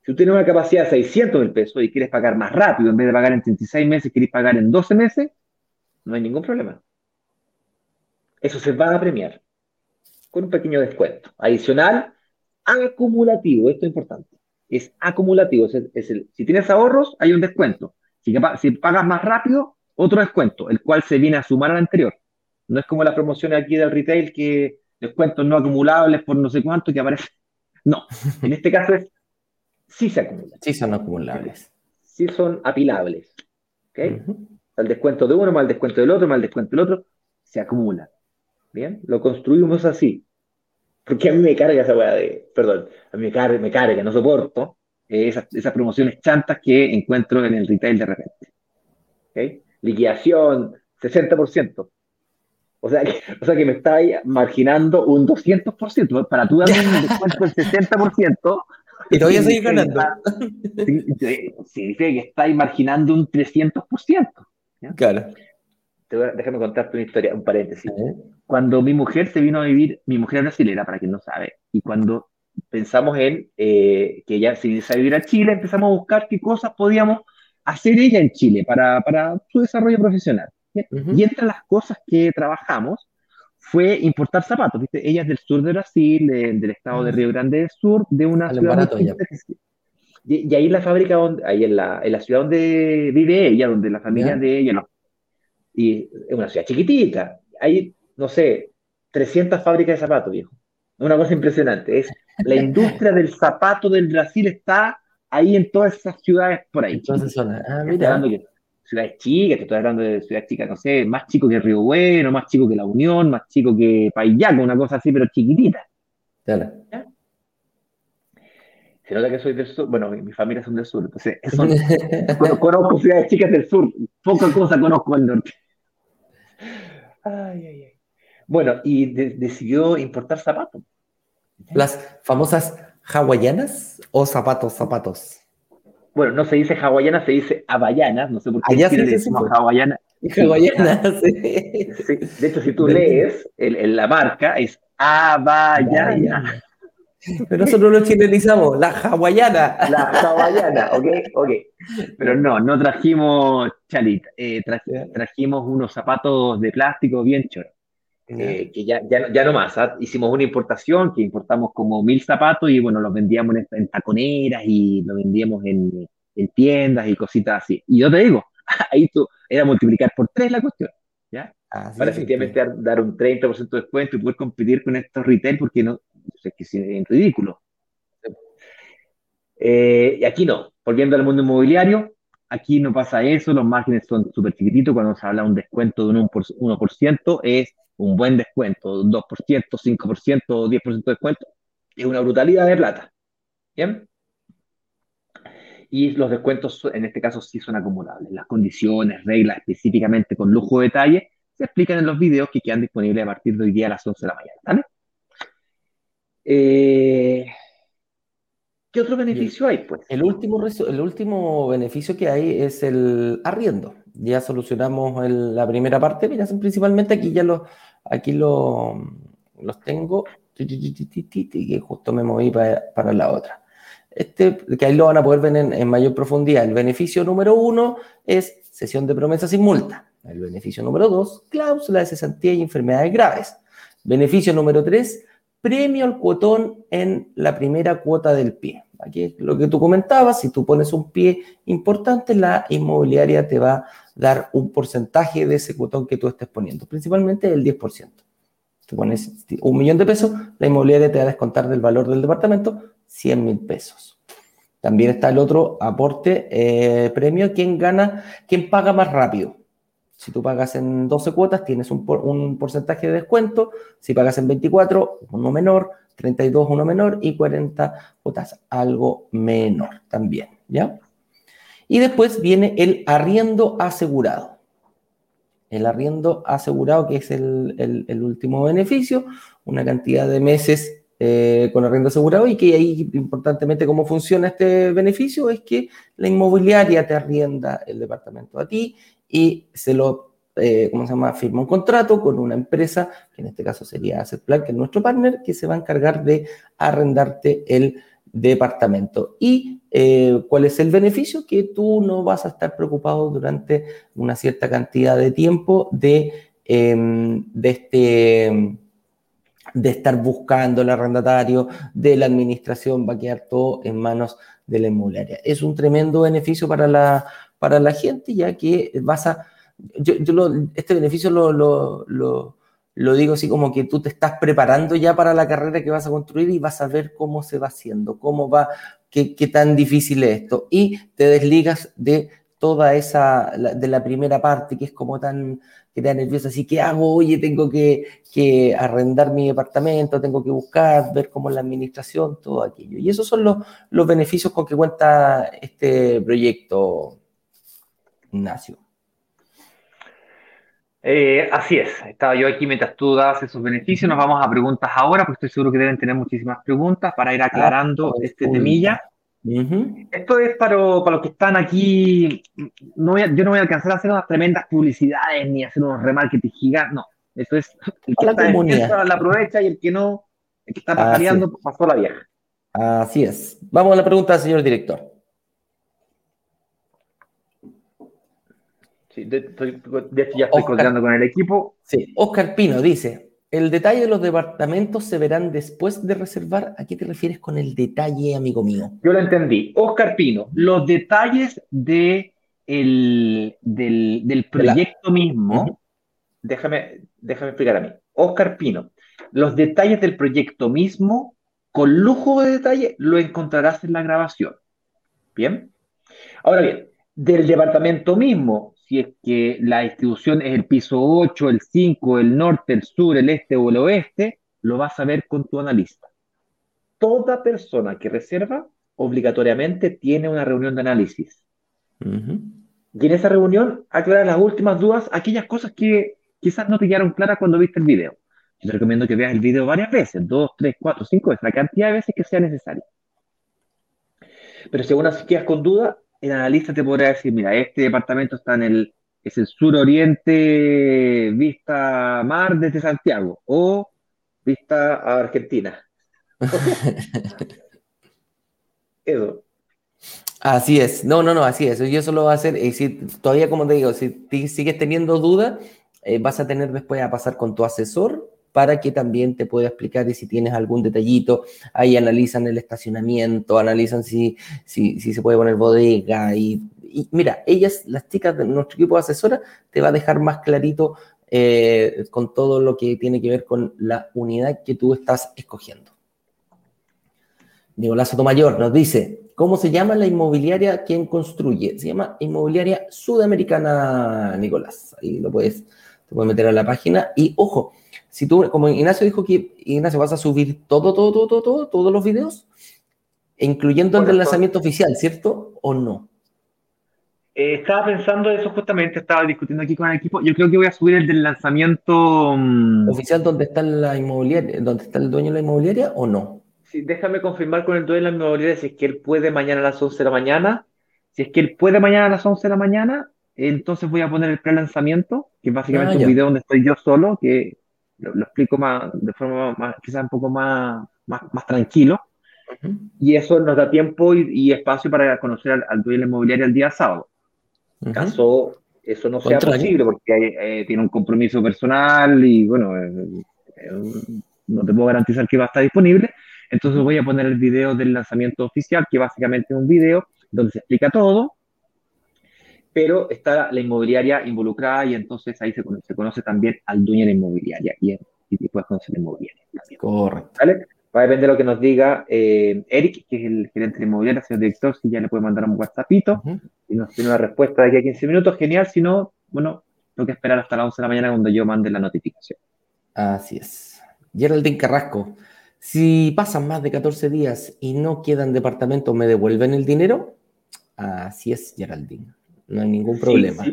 Si tú tienes una capacidad de 600 mil pesos y quieres pagar más rápido, en vez de pagar en 36 meses, quieres pagar en 12 meses, no hay ningún problema. Eso se va a premiar con un pequeño descuento. Adicional, acumulativo, esto es importante. Es acumulativo. Es, el, si tienes ahorros, hay un descuento. Si, si pagas más rápido, otro descuento, el cual se viene a sumar al anterior. No es como las promociones aquí del retail que descuentos no acumulables por no sé cuánto que aparece. No, en este caso es sí se acumulan. Sí son acumulables. Sí son apilables. ¿okay? El descuento de uno, más el descuento del otro, más el descuento del otro, se acumula. ¿Bien? Lo construimos así. Porque a mí me carga esa weá de, perdón, a mí me carga, me carga, no soporto eh, esas, promociones chantas que encuentro en el retail de repente. ¿Okay? Liquidación, 60%. O sea, que, o sea que me está ahí marginando un 200%. Para tú darme un descuento del 60%. Y todavía seguir ganando. Significa que estáis marginando un 300%. Claro. Déjame contarte una historia, un paréntesis. Cuando mi mujer se vino a vivir, mi mujer es brasilera, para quien no sabe, y cuando pensamos en eh, que ella se iba a vivir a Chile, empezamos a buscar qué cosas podíamos hacer ella en Chile para, para su desarrollo profesional. Y entre las cosas que trabajamos fue importar zapatos. ¿viste? Ella es del sur de Brasil, del estado de mm. Río Grande del Sur, de una ciudad. Y, y, ahí la fábrica, donde, ahí en la, en la ciudad donde vive ella, donde la familia de ella, no. Y es una ciudad chiquitita. Hay, no sé, 300 fábricas de zapatos, viejo. Una cosa impresionante. Es, la industria del zapato del Brasil está ahí en todas esas ciudades por ahí. Entonces, ah, mira ciudades chicas, te estoy hablando de ciudades chicas, no sé, más chico que Río Bueno, más chico que La Unión, más chico que Payaco, una cosa así, pero chiquitita. Claro. Se nota que soy del sur, bueno, mi, familia son del sur, entonces conozco ciudades chicas del sur, poca cosa conozco del norte. Ay, ay, ay. Bueno, y decidió importar zapatos. Las famosas hawaianas o zapatos, zapatos bueno, no se dice hawaiana, se dice hawaianas, no sé por qué Allá se dice hawaiana. Hawaiana, sí. De hecho, si tú lees, el, la marca es hawaiana. Pero nosotros lo chilenizamos, la hawaiana. La hawaiana, ok, ok. Pero no, no trajimos chalit, eh, trajimos unos zapatos de plástico bien choros. Eh, que ya, ya, ya no más, ¿ah? hicimos una importación que importamos como mil zapatos y bueno, los vendíamos en, taconeras y los vendíamos en, en, tiendas y cositas así. Y yo te digo, ahí tú, era multiplicar por tres la cuestión, ¿ya? Para efectivamente dar, un 30% de descuento y poder competir con estos retail porque no, es que es ridículo. Eh, y aquí no, volviendo al mundo inmobiliario, aquí no pasa eso, los márgenes son súper chiquititos, cuando se habla de un descuento de un 1%, es un buen descuento, 2%, 5%, 10% de descuento, es una brutalidad de plata. ¿Bien? Y los descuentos, en este caso, sí son acumulables. Las condiciones, reglas específicamente con lujo de detalle, se explican en los videos que quedan disponibles a partir de hoy día a las 11 de la mañana. ¿vale? Eh, ¿Qué otro beneficio hay? Pues? El último, el último beneficio que hay es el arriendo. Ya solucionamos la primera parte, mira, principalmente aquí ya los, aquí los tengo, y justo me moví para, la otra. Este, que ahí lo van a poder ver en, mayor profundidad. El beneficio número uno es sesión de promesas sin multa. El beneficio número dos, cláusula de cesantía y enfermedades graves. Beneficio número tres, premio al cuotón en la primera cuota del pie. Aquí lo que tú comentabas, si tú pones un pie importante, la inmobiliaria te va a dar un porcentaje de ese cuotón que tú estés poniendo, principalmente el 10%. Tú pones un millón de pesos, la inmobiliaria te va a descontar del valor del departamento 100 mil pesos. También está el otro aporte eh, premio, quien gana, quien paga más rápido. Si tú pagas en 12 cuotas, tienes un, porcentaje de descuento. Si pagas en 24, uno menor. 32, uno menor. Y 40 cuotas, algo menor también. ¿Ya? Y después viene el arriendo asegurado. El arriendo asegurado, que es el, el, último beneficio, una cantidad de meses eh, con arriendo asegurado y que ahí importantemente cómo funciona este beneficio es que la inmobiliaria te arrienda el departamento a ti y se lo, eh, ¿cómo se llama? Firma un contrato con una empresa, que en este caso sería Asset Plan, que es nuestro partner, que se va a encargar de arrendarte el departamento. ¿Y eh, cuál es el beneficio? Que tú no vas a estar preocupado durante una cierta cantidad de tiempo de, em, de este de estar buscando el arrendatario, de la administración, va a quedar todo en manos de la inmobiliaria. Es un tremendo beneficio para la, para la gente, ya que vas a... Yo, este beneficio lo, lo, lo, digo así como que tú te estás preparando ya para la carrera que vas a construir y vas a ver cómo se va haciendo, cómo va, qué, qué tan difícil es esto. Y te desligas de toda esa, de la primera parte que es como tan, que te da nerviosa, así que hago, oye, tengo que, que, arrendar mi departamento, tengo que buscar, ver cómo es la administración, todo aquello. Y esos son los, los beneficios con que cuenta este proyecto, Ignacio. Eh, así es, estaba yo aquí mientras tú das esos beneficios. Nos vamos a preguntas ahora, porque estoy seguro que deben tener muchísimas preguntas para ir aclarando ah, este temilla. Esto es para, para, los que están aquí. No yo no voy a alcanzar a hacer unas tremendas publicidades ni hacer unos remarketing gigantes. No, esto es el que está la aprovecha y el que no, el que está pajareando, pasó la vieja. Así es. Vamos a la pregunta, señor director. Sí, de, estoy, ya estoy coordinando con el equipo. Sí, Oscar Pino dice, el detalle de los departamentos se verán después de reservar. ¿A qué te refieres con el detalle, amigo mío? Yo lo entendí. Oscar Pino, los detalles de el, del, proyecto mismo, déjame, déjame explicar a mí. Oscar Pino, los detalles del proyecto mismo, con lujo de detalle, lo encontrarás en la grabación. ¿Bien? Ahora bien, del departamento mismo, si es que la distribución es el piso 8, el 5, el norte, el sur, el este o el oeste, lo vas a ver con tu analista. Toda persona que reserva obligatoriamente tiene una reunión de análisis. Y en esa reunión aclarar las últimas dudas, aquellas cosas que quizás no te quedaron claras cuando viste el video. Yo te recomiendo que veas el video varias veces, dos, tres, cuatro, cinco veces, la cantidad de veces que sea necesario. Pero si aún así quedas con duda, el analista te podrá decir, mira, este departamento está en el, es el suroriente vista mar desde Santiago o vista a Argentina. eso. Así es, no, no, no, así es. Y eso lo va a hacer, y si todavía, como te digo, si sigues teniendo dudas, eh, vas a tener después a pasar con tu asesor para que también te pueda explicar y si tienes algún detallito, ahí analizan el estacionamiento, analizan si, si, si se puede poner bodega y, mira, ellas, las chicas de nuestro equipo de asesora, te va a dejar más clarito eh, con todo lo que tiene que ver con la unidad que tú estás escogiendo. Nicolás Sotomayor nos dice, ¿cómo se llama la inmobiliaria quien construye? Se llama Inmobiliaria Sudamericana, Nicolás. Ahí lo puedes, te puedes meter a la página. Y ojo, si tú, como Ignacio dijo que, Ignacio, vas a subir todo, todo, todo, todo, todo todos los videos, incluyendo el del lanzamiento oficial, ¿cierto? ¿O no? Eh, estaba pensando eso justamente, estaba discutiendo aquí con el equipo. Yo creo que voy a subir el del lanzamiento mm, oficial donde está la inmobiliaria, donde está el dueño de la inmobiliaria o no. Sí, déjame confirmar con el dueño de la inmobiliaria si es que él puede mañana a las 11 de la mañana. Si es que él puede mañana a las 11 de la mañana, entonces voy a poner el pre-lanzamiento, que es básicamente ah, un video donde estoy yo solo, que lo, explico más, de forma más, quizás un poco más, más, más tranquilo. Y eso nos da tiempo y, espacio para conocer al, dueño de la inmobiliaria el día sábado. En caso eso no sea posible, porque eh, tiene un compromiso personal y bueno, eh, eh, no te puedo garantizar que va a estar disponible. Entonces voy a poner el video del lanzamiento oficial, que básicamente es un video donde se explica todo, pero está la inmobiliaria involucrada y entonces ahí se conoce, también al dueño de la inmobiliaria y, y puedes conocer la inmobiliaria. Correcto. ¿Vale? Va a depender de lo que nos diga eh, Eric, que es el gerente de inmobiliaria, señor director, si ya le puede mandar un WhatsAppito y nos tiene una respuesta de aquí a 15 minutos, genial, si no, bueno, tengo que esperar hasta las 11 de la mañana cuando yo mande la notificación. Así es. Geraldine Carrasco, si pasan más de 14 días y no quedan departamentos, ¿me devuelven el dinero? Así es, Geraldine no hay ningún problema.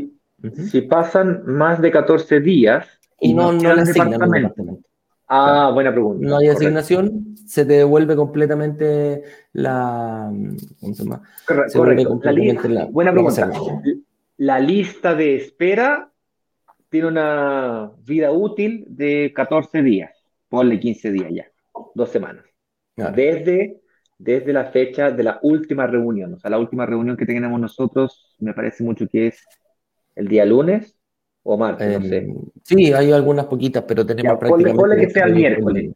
si pasan más de 14 días y no, no, le asignan departamento. Ah, buena pregunta. No hay asignación, se te devuelve completamente la. ¿Cómo se llama? Correcto. la, buena pregunta. La lista de espera tiene una vida útil de 14 días. Ponle 15 días ya, dos semanas. Desde desde la fecha de la última reunión. O sea, la última reunión que tenemos nosotros me parece mucho que es el día lunes o martes, no sé. Em, sí, hay algunas poquitas, pero tenemos prácticamente... Ponle, que sea el miércoles.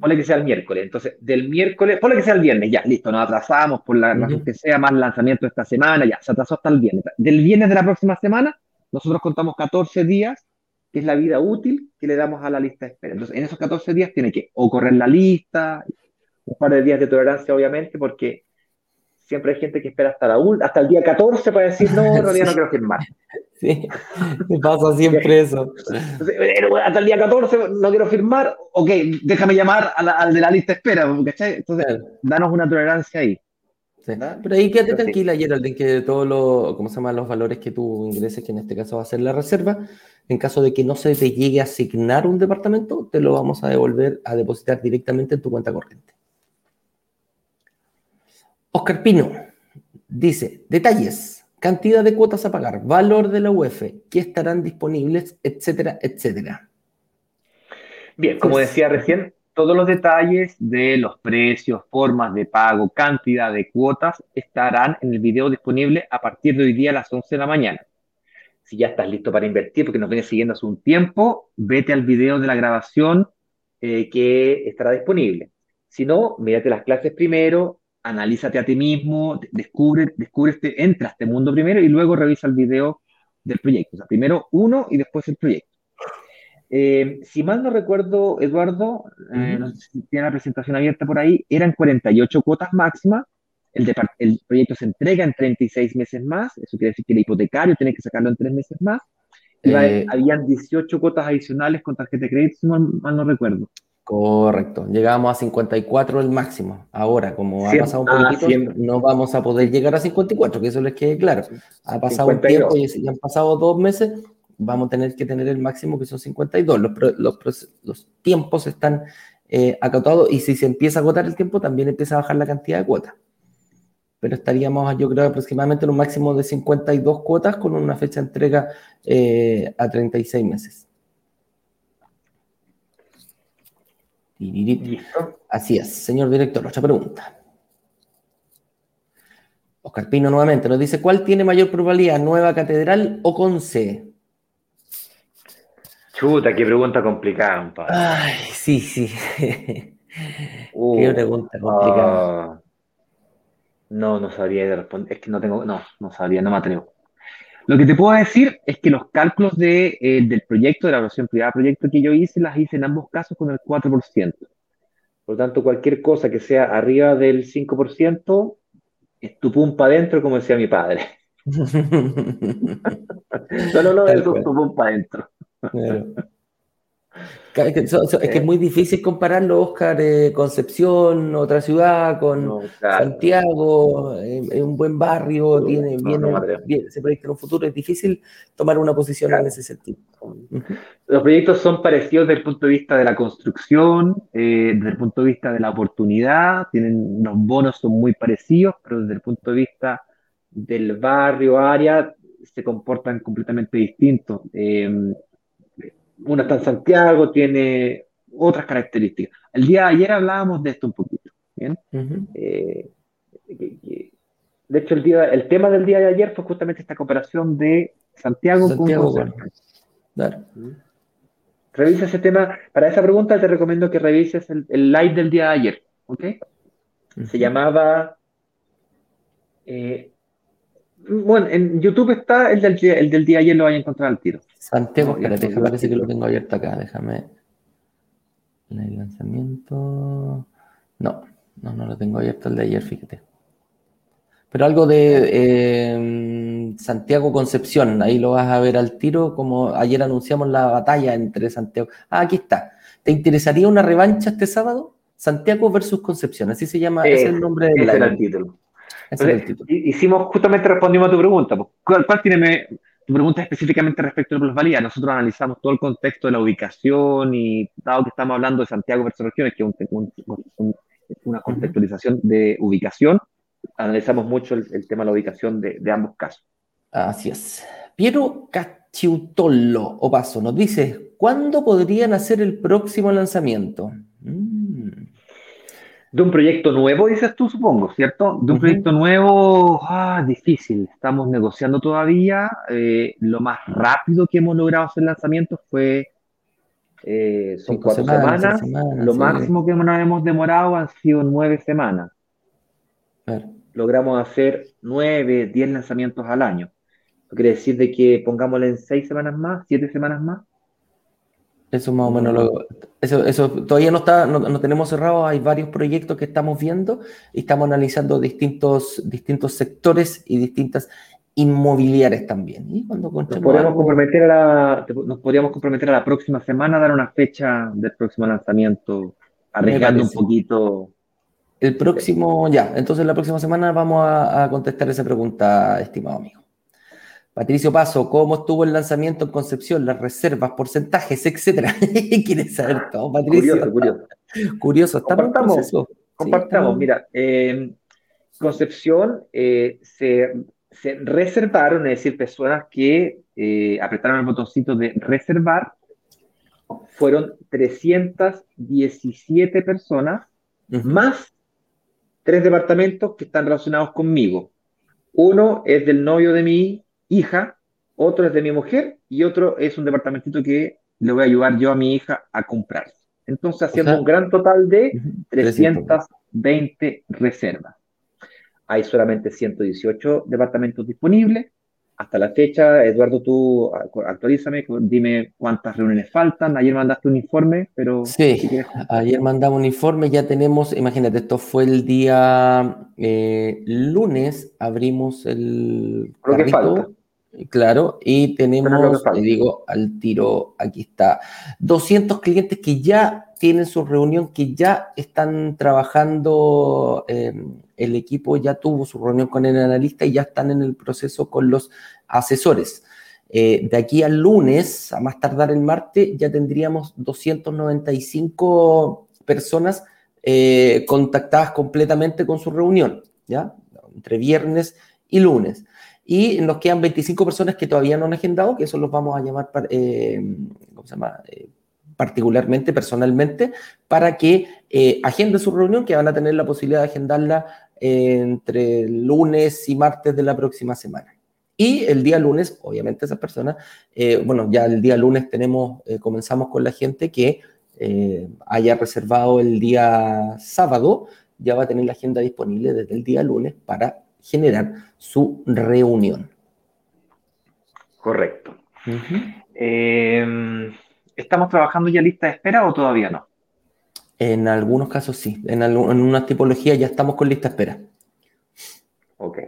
Ponle que sea el miércoles. Entonces, del miércoles, ponle que sea el viernes, ya, listo, nos atrasamos por la razón que sea, más lanzamiento esta semana, ya, se atrasó hasta el viernes. Del viernes de la próxima semana, nosotros contamos 14 días, que es la vida útil que le damos a la lista de espera. Entonces, en esos 14 días tiene que o correr la lista, un par de días de tolerancia, obviamente, porque siempre hay gente que espera hasta, la, hasta el día 14 para decir, no, en realidad no quiero firmar. Sí, me pasa siempre eso. hasta el día 14 no quiero firmar, ok, déjame llamar al de la lista espera, ¿cachai? Entonces, danos una tolerancia ahí. Pero ahí quédate tranquila, Geraldine, que todos los, ¿cómo se llaman? Los valores que tú ingreses, que en este caso va a ser la reserva, en caso de que no se te llegue a asignar un departamento, te lo vamos a devolver a depositar directamente en tu cuenta corriente. Oscar Pino dice, detalles, cantidad de cuotas a pagar, valor de la UEF, qué estarán disponibles, etcétera, etcétera. Bien, como decía recién, todos los detalles de los precios, formas de pago, cantidad de cuotas estarán en el video disponible a partir de hoy día a las 11 de la mañana. Si ya estás listo para invertir porque nos vienes siguiendo hace un tiempo, vete al video de la grabación eh, que estará disponible. Si no, mírate las clases primero, analízate a ti mismo, descubre, descubre este, entra a este mundo primero y luego revisa el video del proyecto. O sea, primero uno y después el proyecto. Eh, si mal no recuerdo, Eduardo, eh, tiene la presentación abierta por ahí, eran 48 cuotas máximas. El, el, proyecto se entrega en 36 meses más, eso quiere decir que el hipotecario tiene que sacarlo en 3 meses más. Y eh, habían 18 cuotas adicionales con tarjeta de crédito, si mal no recuerdo. Correcto, llegamos a 54 el máximo. Ahora, como ha pasado un ah, poquito, no vamos a poder llegar a 54, que eso les quede claro. Ha pasado un tiempo y han pasado dos meses, vamos a tener que tener el máximo que son 52. Los, los, los tiempos están eh, acotados y si se empieza a agotar el tiempo, también empieza a bajar la cantidad de cuotas. Pero estaríamos, yo creo, aproximadamente en un máximo de 52 cuotas con una fecha de entrega eh, a 36 meses. Así es, señor director, otra pregunta. Oscar Pino nuevamente nos dice, ¿cuál tiene mayor probabilidad, Nueva Catedral o Conce? Chuta, qué pregunta complicada, Ay, sí, sí. Uh, qué pregunta complicada. Ah, no, no sabría responder. Es que no tengo, no, no sabría, no me atrevo. Lo que te puedo decir es que los cálculos de, eh, del proyecto, de la evaluación privada proyecto que yo hice, las hice en ambos casos con el 4%. Por lo tanto, cualquier cosa que sea arriba del 5% es tu pumpa adentro, como decía mi padre. no, no, no, es tu pumpa adentro. Es que, es muy difícil compararlo, Oscar, eh, Concepción, otra ciudad, con Santiago, es un buen barrio, tiene bien, se proyecta en un futuro, es difícil tomar una posición en ese sentido. Los proyectos son parecidos desde el punto de vista de la construcción, eh, desde el punto de vista de la oportunidad, tienen los bonos son muy parecidos, pero desde el punto de vista del barrio, área, se comportan completamente distintos. Una está en Santiago, tiene otras características. El día de ayer hablábamos de esto un poquito. ¿bien? Eh, de hecho, el, día, el tema del día de ayer fue justamente esta cooperación de Santiago, Santiago con claro. Revisa ese tema. Para esa pregunta te recomiendo que revises el, live del día de ayer. ¿ok? Se llamaba eh, bueno, en YouTube está el del, el del día ayer, lo vais a encontrar al tiro. Santiago, espérate, déjame parece que lo tengo abierto acá, déjame. El lanzamiento. No, no, no lo tengo abierto el de ayer, fíjate. Pero algo de eh, Santiago Concepción, ahí lo vas a ver al tiro, como ayer anunciamos la batalla entre Santiago. Ah, aquí está. ¿Te interesaría una revancha este sábado? Santiago versus Concepción, así se llama, es el nombre del título hicimos, justamente respondimos a tu pregunta. Pues. ¿Cuál, tiene tu pregunta específicamente respecto a la plusvalía? Nosotros analizamos todo el contexto de la ubicación y dado que estamos hablando de Santiago versus regiones, que es una contextualización de ubicación, analizamos mucho el, tema de la ubicación de, ambos casos. Así es. Piero Cachiutolo Opaso nos dice, ¿cuándo podrían hacer el próximo lanzamiento? De un proyecto nuevo, dices tú, supongo, ¿cierto? De un proyecto nuevo, ah, difícil. Estamos negociando todavía. Eh, lo más rápido que hemos logrado hacer lanzamiento fue, eh, son cuatro semanas. lo máximo que nos hemos demorado han sido nueve semanas. Logramos hacer nueve, diez lanzamientos al año. Eso quiere decir de que pongámosle en seis semanas más, siete semanas más. Eso más o menos lo, eso, eso todavía no está, no, tenemos cerrado, hay varios proyectos que estamos viendo y estamos analizando distintos, distintos sectores y distintas inmobiliarias también. Y cuando nos podríamos, comprometer a la, nos podríamos comprometer a la próxima semana a dar una fecha del próximo lanzamiento, arriesgando un poquito. El próximo, ya, entonces la próxima semana vamos a contestar esa pregunta, estimado amigo. Patricio Paso, ¿cómo estuvo el lanzamiento en Concepción? Las reservas, porcentajes, etcétera. ¿Quieres saber todo, Patricio? Curioso, curioso. Curioso, compartamos. compartamos, mira, eh, Concepción eh, se, reservaron, es decir, personas que eh, apretaron el botoncito de reservar, fueron 317 personas, más tres departamentos que están relacionados conmigo. Uno es del novio de mi hija, otro es de mi mujer y otro es un departamentito que le voy a ayudar yo a mi hija a comprar. Entonces, haciendo un gran total de 320 reservas. Hay solamente 118 departamentos disponibles hasta la fecha, Eduardo, tú actualízame, dime cuántas reuniones faltan. Ayer mandaste un informe, pero... Sí, ayer mandamos un informe, ya tenemos, imagínate, esto fue el día eh, lunes, abrimos el... Carrito, Claro, y tenemos, le digo al tiro, aquí está, 200 clientes que ya tienen su reunión, que ya están trabajando, em, el equipo ya tuvo su reunión con el analista y ya están en el proceso con los asesores. Eh, de aquí al lunes, a más tardar el martes, ya tendríamos 295 personas eh, contactadas completamente con su reunión, ¿ya? Entre viernes y lunes y nos quedan 25 personas que todavía no han agendado, que eso los vamos a llamar, eh, ¿cómo se llama? Eh, particularmente, personalmente, para que eh, agenden su reunión, que van a tener la posibilidad de agendarla entre lunes y martes de la próxima semana. Y el día lunes, obviamente esas personas, bueno, ya el día lunes tenemos, comenzamos con la gente que haya reservado el día sábado, ya va a tener la agenda disponible desde el día lunes para generar su reunión. Correcto. Eh, ¿Estamos trabajando ya lista de espera o todavía no? En algunos casos sí. En, una tipología ya estamos con lista de espera. Ok.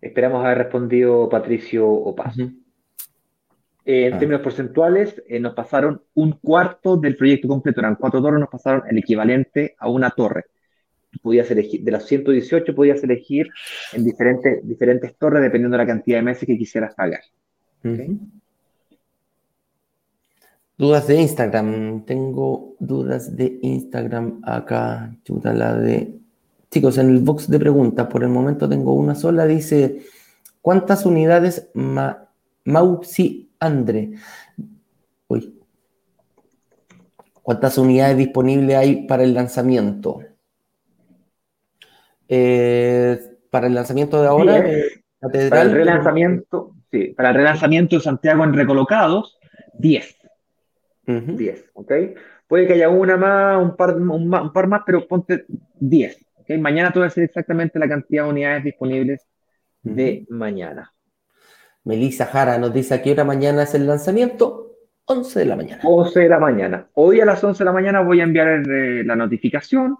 Esperamos haber respondido Patricio o en ah. términos porcentuales, eh, nos pasaron un cuarto del proyecto completo. Eran cuatro torres, nos pasaron el equivalente a una torre podías elegir, de las 118 podías elegir en diferentes, diferentes torres dependiendo de la cantidad de meses que quisieras pagar. Dudas de Instagram. Tengo dudas de Instagram acá. Chuta la de. Chicos, en el box de preguntas, por el momento tengo una sola. Dice: ¿Cuántas unidades Ma Mausi Andre? Uy. ¿Cuántas unidades disponibles hay para el lanzamiento? Eh, para el lanzamiento de ahora, eh, Para el relanzamiento, sí, para el relanzamiento de Santiago en recolocados, 10. 10, ¿ok? Puede que haya una más, un par, un, par más, pero ponte 10. ¿okay? Mañana te voy a decir exactamente la cantidad de unidades disponibles de mañana. Melissa Jara nos dice a qué hora mañana es el lanzamiento. 11 de la mañana. 11 de la mañana. Hoy a las 11 de la mañana voy a enviar eh, la notificación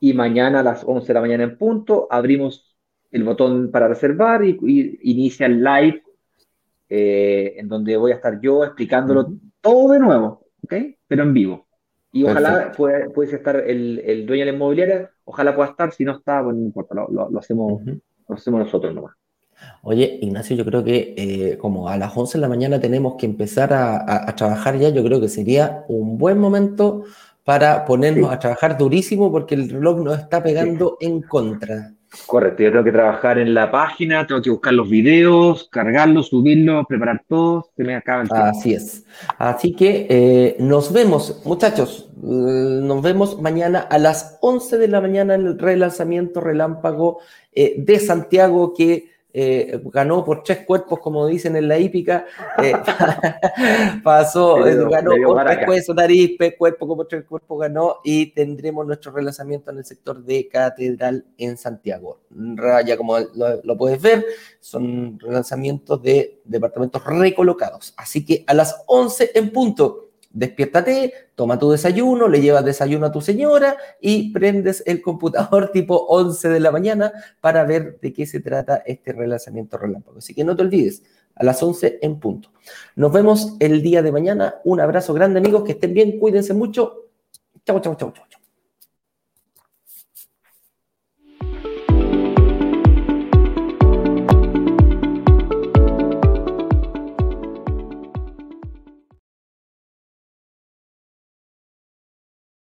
y mañana a las 11 de la mañana en punto abrimos el botón para reservar y, inicia el live eh, en donde voy a estar yo explicándolo todo de nuevo, ¿ok? Pero en vivo. Y ojalá pueda, puede estar el, el, dueño de la inmobiliaria, ojalá pueda estar, si no está, bueno, no importa, lo, hacemos, lo hacemos nosotros nomás. Oye, Ignacio, yo creo que eh, como a las 11 de la mañana tenemos que empezar a, a, trabajar ya, yo creo que sería un buen momento para ponernos a trabajar durísimo porque el reloj nos está pegando en contra. Correcto, yo tengo que trabajar en la página, tengo que buscar los videos, cargarlos, subirlos, preparar todo, se me acaba el tiempo. Así es. Así que eh, nos vemos, muchachos, eh, nos vemos mañana a las 11 de la mañana en el relanzamiento relámpago eh, de Santiago que eh, ganó por tres cuerpos, como dicen en la hípica, eh, pasó, ganó por tres nariz, cuerpo como tres cuerpos ganó y tendremos nuestro relanzamiento en el sector de Catedral en Santiago. Ya como lo, puedes ver, son relanzamientos de departamentos recolocados. Así que a las 11 en punto despiértate, toma tu desayuno, le llevas desayuno a tu señora y prendes el computador tipo 11 de la mañana para ver de qué se trata este relanzamiento relámpago. Así que no te olvides, a las 11 en punto. Nos vemos el día de mañana. Un abrazo grande, amigos, que estén bien, cuídense mucho. Chau, chau, chau, chau.